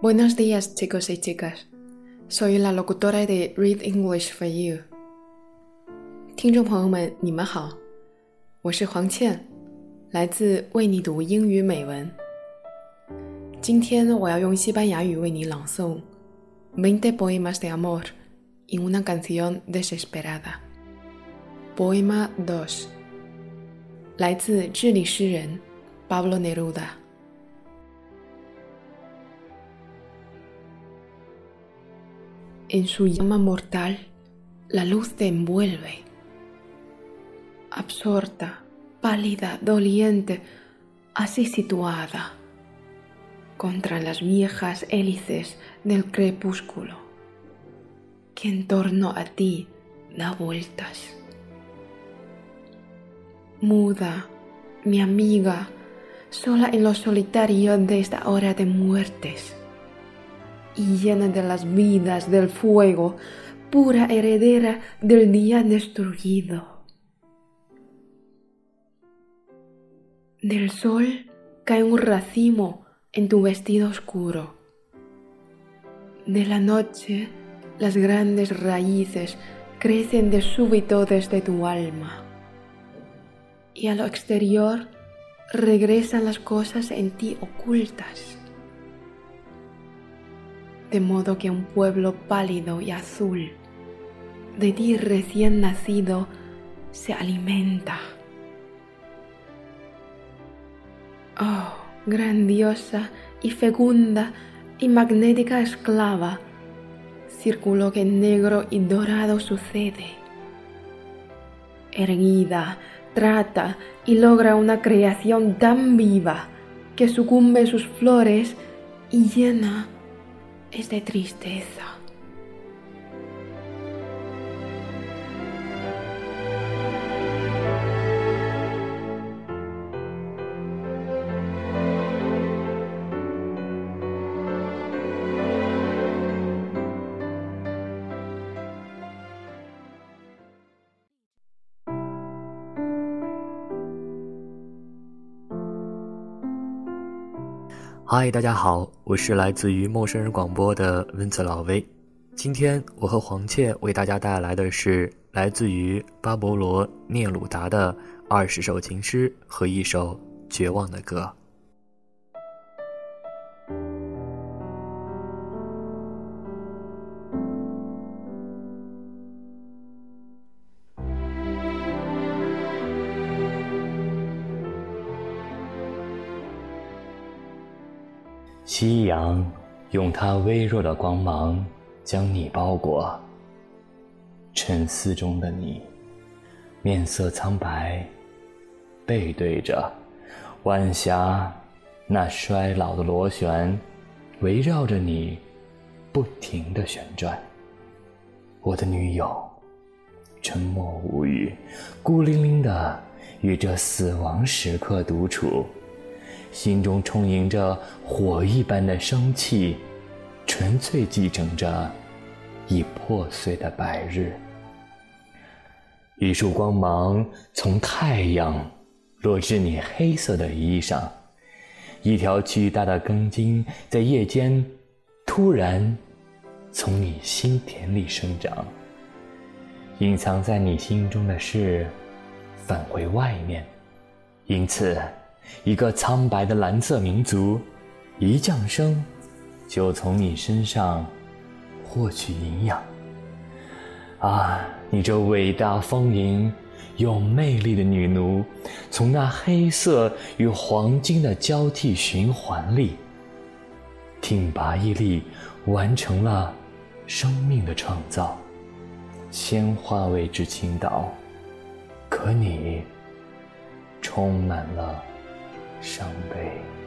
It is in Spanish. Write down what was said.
Buenos días, chicos y chicas. Soy la locutora de Read English for You。听众朋友们，你们好，我是黄倩，来自为你读英语美文。今天我要用西班牙语为你朗诵《Veinte poemas de amor en una canción desesperada》。Poema dos，来自智利诗人 Pablo Neruda。 En su llama mortal, la luz te envuelve. Absorta, pálida, doliente, así situada contra las viejas hélices del crepúsculo, que en torno a ti da vueltas. Muda, mi amiga, sola en lo solitario de esta hora de muertes y llena de las vidas del fuego, pura heredera del día destruido. Del sol cae un racimo en tu vestido oscuro. De la noche las grandes raíces crecen de súbito desde tu alma. Y a lo exterior regresan las cosas en ti ocultas de modo que un pueblo pálido y azul de ti recién nacido se alimenta. Oh, grandiosa y fecunda y magnética esclava, círculo que negro y dorado sucede. Erguida, trata y logra una creación tan viva que sucumbe sus flores y llena es de tristeza. 嗨，大家好，我是来自于陌生人广播的温子老威。今天我和黄倩为大家带来的是来自于巴勃罗·聂鲁达的二十首情诗和一首绝望的歌。夕阳用它微弱的光芒将你包裹。沉思中的你，面色苍白，背对着晚霞，那衰老的螺旋围绕着你不停的旋转。我的女友，沉默无语，孤零零的与这死亡时刻独处。心中充盈着火一般的生气，纯粹继承着已破碎的白日。一束光芒从太阳落至你黑色的衣裳，一条巨大的根茎在夜间突然从你心田里生长。隐藏在你心中的事返回外面，因此。一个苍白的蓝色民族，一降生，就从你身上获取营养。啊，你这伟大丰盈有魅力的女奴，从那黑色与黄金的交替循环里，挺拔屹立，完成了生命的创造。鲜花为之倾倒，可你充满了。伤悲。